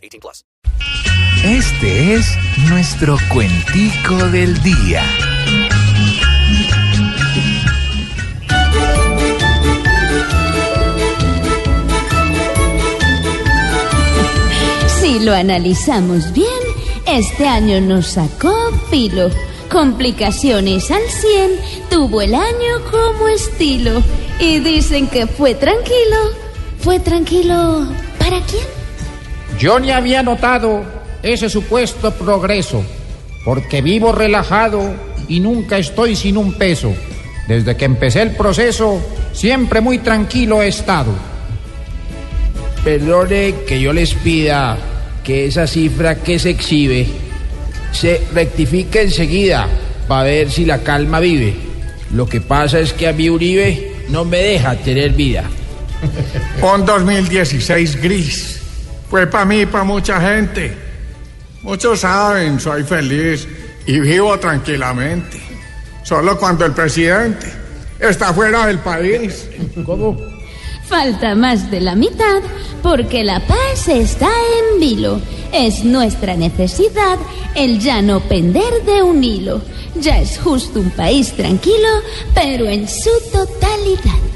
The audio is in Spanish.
18 plus. Este es nuestro cuentico del día. Si lo analizamos bien, este año nos sacó filo. Complicaciones al 100, tuvo el año como estilo. Y dicen que fue tranquilo. ¿Fue tranquilo para quién? Yo ni había notado ese supuesto progreso, porque vivo relajado y nunca estoy sin un peso. Desde que empecé el proceso, siempre muy tranquilo he estado. Perdone que yo les pida que esa cifra que se exhibe se rectifique enseguida para ver si la calma vive. Lo que pasa es que a mí Uribe no me deja tener vida. Un 2016 gris. Fue para mí y para mucha gente. Muchos saben, soy feliz y vivo tranquilamente. Solo cuando el presidente está fuera del país. ¿Cómo? Falta más de la mitad porque la paz está en vilo. Es nuestra necesidad el ya no pender de un hilo. Ya es justo un país tranquilo, pero en su totalidad.